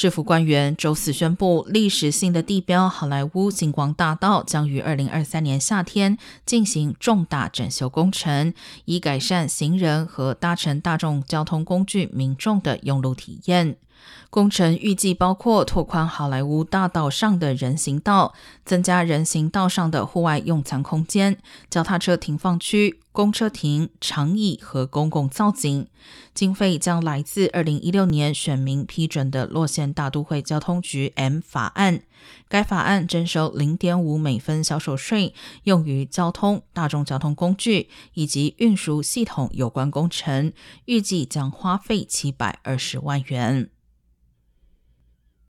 市府官员周四宣布，历史性的地标好莱坞星光大道将于二零二三年夏天进行重大整修工程，以改善行人和搭乘大众交通工具民众的用路体验。工程预计包括拓宽好莱坞大道上的人行道，增加人行道上的户外用餐空间、脚踏车停放区、公车亭、长椅和公共造景。经费将来自二零一六年选民批准的洛县大都会交通局 M 法案。该法案征收零点五美分销售税，用于交通、大众交通工具以及运输系统有关工程，预计将花费七百二十万元。